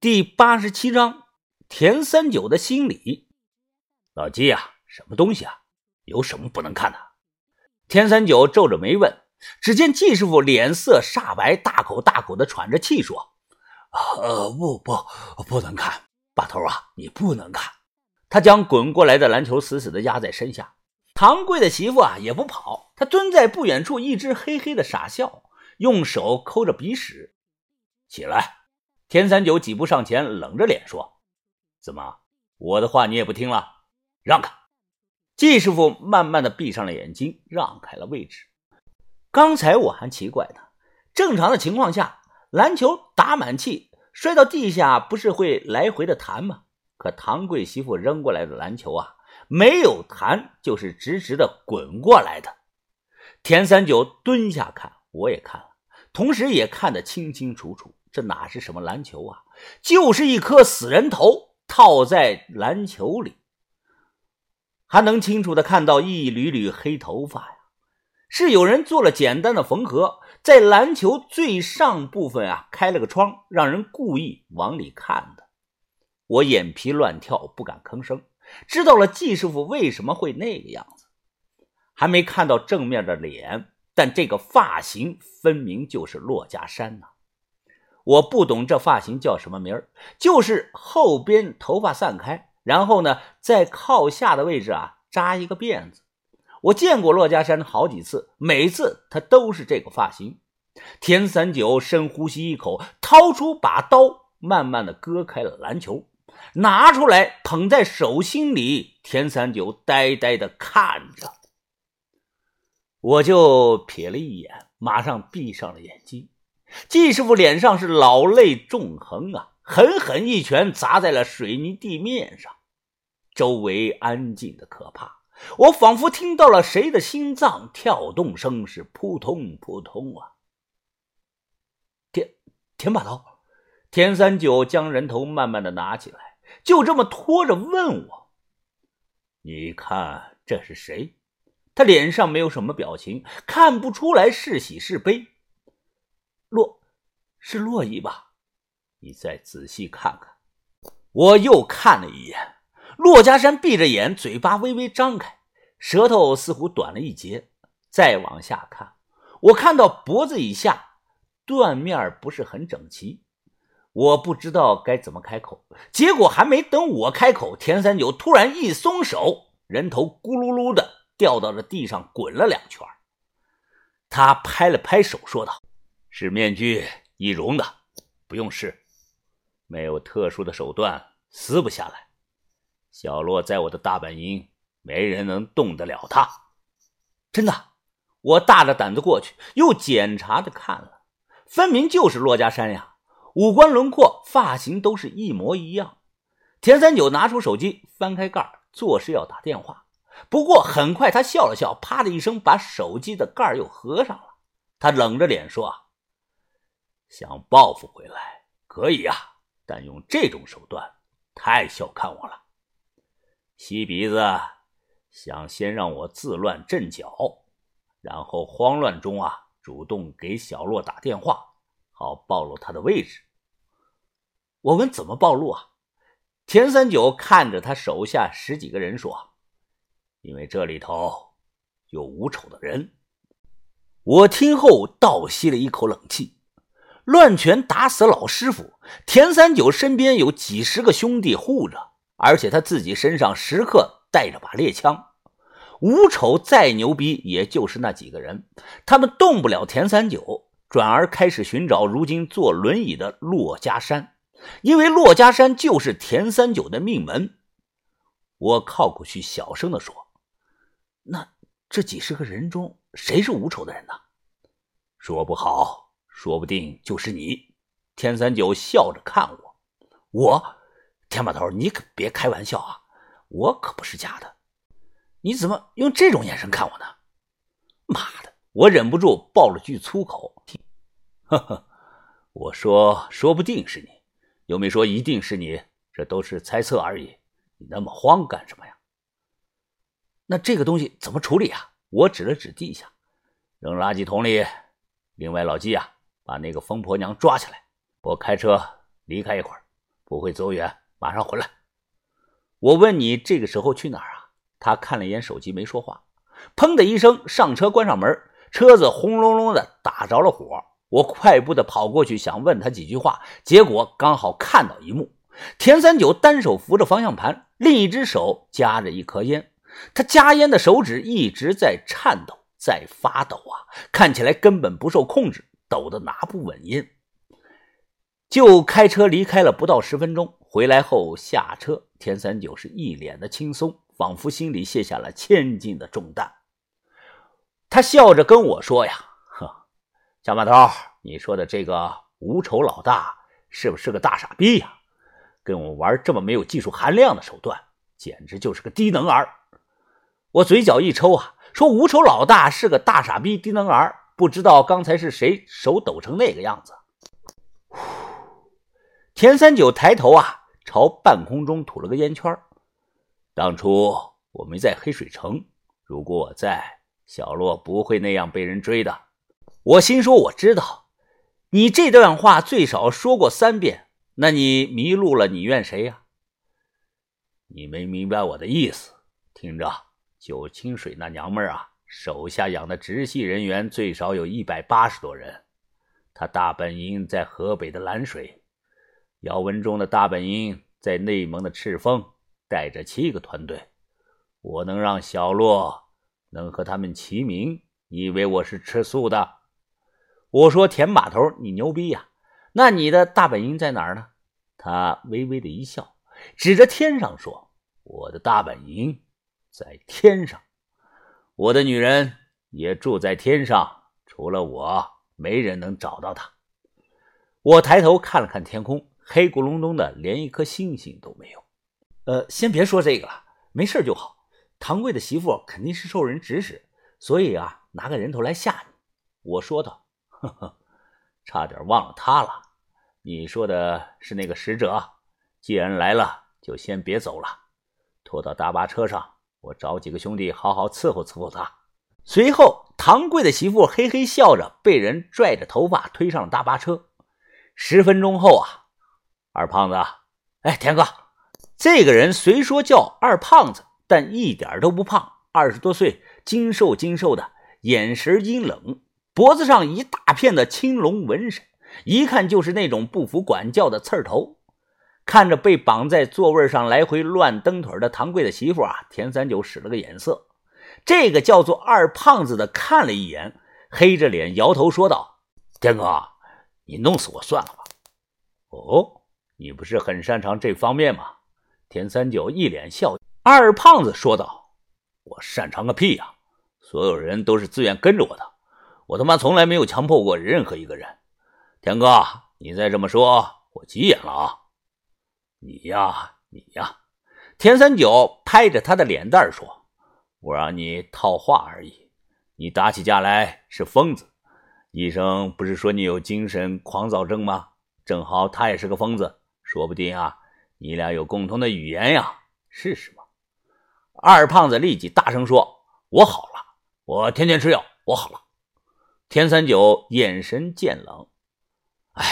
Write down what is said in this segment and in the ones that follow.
第八十七章田三九的心理。老季啊，什么东西啊？有什么不能看的？田三九皱着眉问。只见季师傅脸色煞白，大口大口的喘着气说：“呃，不不，不能看，把头啊，你不能看。”他将滚过来的篮球死死的压在身下。唐贵的媳妇啊也不跑，她蹲在不远处，一直嘿嘿的傻笑，用手抠着鼻屎。起来。田三九几步上前，冷着脸说：“怎么，我的话你也不听了？让开！”季师傅慢慢的闭上了眼睛，让开了位置。刚才我还奇怪呢，正常的情况下，篮球打满气摔到地下，不是会来回的弹吗？可唐贵媳妇扔过来的篮球啊，没有弹，就是直直的滚过来的。田三九蹲下看，我也看了，同时也看得清清楚楚。这哪是什么篮球啊？就是一颗死人头套在篮球里，还能清楚的看到一缕缕黑头发呀！是有人做了简单的缝合，在篮球最上部分啊开了个窗，让人故意往里看的。我眼皮乱跳，不敢吭声。知道了季师傅为什么会那个样子，还没看到正面的脸，但这个发型分明就是骆家山呐。我不懂这发型叫什么名儿，就是后边头发散开，然后呢，在靠下的位置啊扎一个辫子。我见过骆家山好几次，每次他都是这个发型。田三九深呼吸一口，掏出把刀，慢慢的割开了篮球，拿出来捧在手心里。田三九呆呆的看着，我就瞥了一眼，马上闭上了眼睛。季师傅脸上是老泪纵横啊，狠狠一拳砸在了水泥地面上，周围安静的可怕，我仿佛听到了谁的心脏跳动声是扑通扑通啊！田田把头，田三九将人头慢慢的拿起来，就这么拖着问我：“你看这是谁？”他脸上没有什么表情，看不出来是喜是悲。洛，是洛伊吧？你再仔细看看。我又看了一眼，骆家山闭着眼，嘴巴微微张开，舌头似乎短了一截。再往下看，我看到脖子以下断面不是很整齐。我不知道该怎么开口，结果还没等我开口，田三九突然一松手，人头咕噜噜的掉到了地上，滚了两圈。他拍了拍手，说道。是面具易容的，不用试，没有特殊的手段撕不下来。小洛在我的大本营，没人能动得了他。真的，我大着胆子过去，又检查着看了，分明就是骆家山呀，五官轮廓、发型都是一模一样。田三九拿出手机，翻开盖做事要打电话。不过很快他笑了笑，啪的一声把手机的盖又合上了。他冷着脸说。啊想报复回来可以呀，但用这种手段太小看我了。吸鼻子，想先让我自乱阵脚，然后慌乱中啊，主动给小洛打电话，好暴露他的位置。我问怎么暴露啊？田三九看着他手下十几个人说：“因为这里头有无丑的人。”我听后倒吸了一口冷气。乱拳打死老师傅，田三九身边有几十个兄弟护着，而且他自己身上时刻带着把猎枪。吴丑再牛逼，也就是那几个人，他们动不了田三九，转而开始寻找如今坐轮椅的骆家山，因为骆家山就是田三九的命门。我靠过去，小声的说：“那这几十个人中，谁是吴丑的人呢？”说不好。说不定就是你，田三九笑着看我。我，田把头，你可别开玩笑啊！我可不是假的。你怎么用这种眼神看我呢？妈的！我忍不住爆了句粗口。呵呵，我说说不定是你，又没说一定是你，这都是猜测而已。你那么慌干什么呀？那这个东西怎么处理啊？我指了指地下，扔垃圾桶里。另外，老季啊。把那个疯婆娘抓起来！我开车离开一会儿，不会走远，马上回来。我问你这个时候去哪儿啊？他看了一眼手机，没说话。砰的一声，上车，关上门，车子轰隆隆的打着了火。我快步的跑过去，想问他几句话，结果刚好看到一幕：田三九单手扶着方向盘，另一只手夹着一颗烟，他夹烟的手指一直在颤抖，在发抖啊，看起来根本不受控制，抖得拿不稳音。就开车离开了不到十分钟，回来后下车，田三九是一脸的轻松，仿佛心里卸下了千斤的重担。他笑着跟我说：“呀。”呵小马头，你说的这个无丑老大是不是个大傻逼呀？跟我玩这么没有技术含量的手段，简直就是个低能儿！我嘴角一抽啊，说无丑老大是个大傻逼、低能儿，不知道刚才是谁手抖成那个样子。田三九抬头啊，朝半空中吐了个烟圈。当初我没在黑水城，如果我在，小洛不会那样被人追的。我心说：“我知道，你这段话最少说过三遍。那你迷路了，你怨谁呀？你没明白我的意思。听着，九清水那娘们儿啊，手下养的直系人员最少有一百八十多人。他大本营在河北的蓝水，姚文忠的大本营在内蒙的赤峰，带着七个团队。我能让小洛能和他们齐名，你以为我是吃素的？”我说：“田把头，你牛逼呀！那你的大本营在哪儿呢？”他微微的一笑，指着天上说：“我的大本营在天上，我的女人也住在天上，除了我，没人能找到她。”我抬头看了看天空，黑咕隆咚的，连一颗星星都没有。呃，先别说这个了，没事就好。唐贵的媳妇肯定是受人指使，所以啊，拿个人头来吓你。我说道。呵呵，差点忘了他了。你说的是那个使者？既然来了，就先别走了，拖到大巴车上，我找几个兄弟好好伺候伺候他。随后，唐贵的媳妇嘿嘿笑着，被人拽着头发推上了大巴车。十分钟后啊，二胖子，哎，田哥，这个人虽说叫二胖子，但一点都不胖，二十多岁，精瘦精瘦的，眼神阴冷。脖子上一大片的青龙纹身，一看就是那种不服管教的刺儿头。看着被绑在座位上来回乱蹬腿的唐贵的媳妇啊，田三九使了个眼色。这个叫做二胖子的看了一眼，黑着脸摇头说道：“田哥，你弄死我算了吧。”“哦，你不是很擅长这方面吗？”田三九一脸笑。二胖子说道：“我擅长个屁呀！所有人都是自愿跟着我的。”我他妈从来没有强迫过任何一个人，田哥，你再这么说，我急眼了啊！你呀，你呀，田三九拍着他的脸蛋说：“我让你套话而已，你打起架来是疯子。医生不是说你有精神狂躁症吗？正好他也是个疯子，说不定啊，你俩有共同的语言呀，试试吧。”二胖子立即大声说：“我好了，我天天吃药，我好了。”田三九眼神渐冷，哎，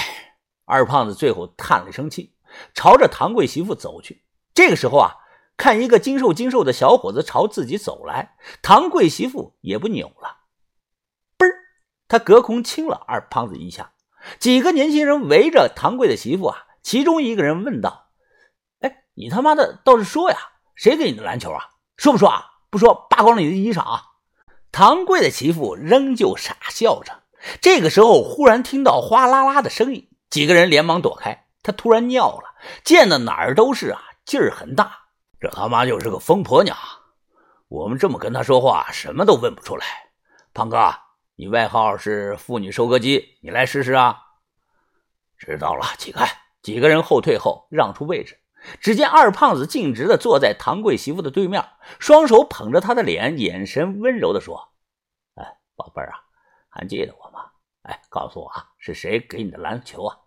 二胖子最后叹了一声气，朝着唐贵媳妇走去。这个时候啊，看一个精瘦精瘦的小伙子朝自己走来，唐贵媳妇也不扭了，嘣儿，他隔空亲了二胖子一下。几个年轻人围着唐贵的媳妇啊，其中一个人问道：“哎，你他妈的倒是说呀，谁给你的篮球啊？说不说啊？不说，扒光了你的衣裳啊！”唐贵的媳妇仍旧傻笑着。这个时候，忽然听到哗啦啦的声音，几个人连忙躲开。他突然尿了，见的哪儿都是啊，劲儿很大。这他妈就是个疯婆娘！我们这么跟他说话，什么都问不出来。胖哥，你外号是“妇女收割机”，你来试试啊！知道了，起开。几个人后退后，让出位置。只见二胖子径直的坐在唐贵媳妇的对面，双手捧着她的脸，眼神温柔的说：“哎，宝贝儿啊，还记得我吗？哎，告诉我啊，是谁给你的篮球啊？”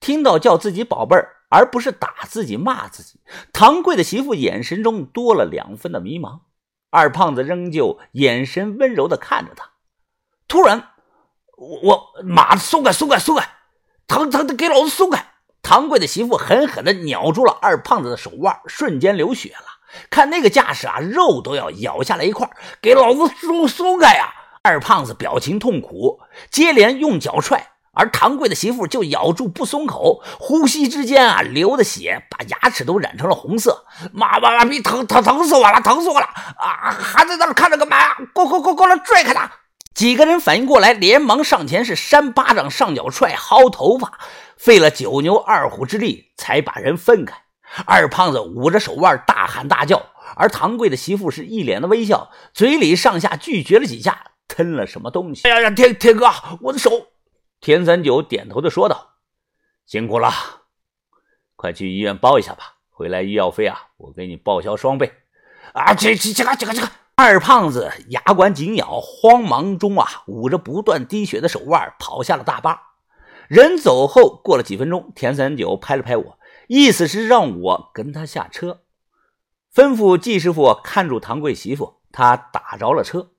听到叫自己宝贝儿，而不是打自己、骂自己，唐贵的媳妇眼神中多了两分的迷茫。二胖子仍旧眼神温柔地看着他。突然，我我马，松开，松开，松开！疼疼的，给老子松开！唐贵的媳妇狠狠地咬住了二胖子的手腕，瞬间流血了。看那个架势啊，肉都要咬下来一块，给老子松松开呀！二胖子表情痛苦，接连用脚踹，而唐贵的媳妇就咬住不松口，呼吸之间啊，流的血把牙齿都染成了红色。妈妈逼，疼疼疼死我了，疼死我了！啊，还在那看着干嘛呀？过过过过来拽开他！几个人反应过来，连忙上前是扇巴掌、上脚踹、薅头发，费了九牛二虎之力才把人分开。二胖子捂着手腕大喊大叫，而唐贵的媳妇是一脸的微笑，嘴里上下拒绝了几下，吞了什么东西。哎呀呀，天天哥，我的手！田三九点头的说道：“辛苦了，快去医院包一下吧，回来医药费啊，我给你报销双倍。”啊，这这这个这个这个。二胖子牙关紧咬，慌忙中啊，捂着不断滴血的手腕跑下了大巴。人走后，过了几分钟，田三九拍了拍我，意思是让我跟他下车，吩咐季师傅看住唐贵媳妇。他打着了车，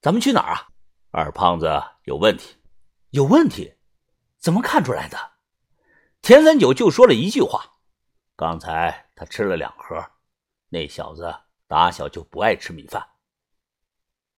咱们去哪儿啊？二胖子有问题，有问题？怎么看出来的？田三九就说了一句话：刚才他吃了两盒，那小子。打小就不爱吃米饭，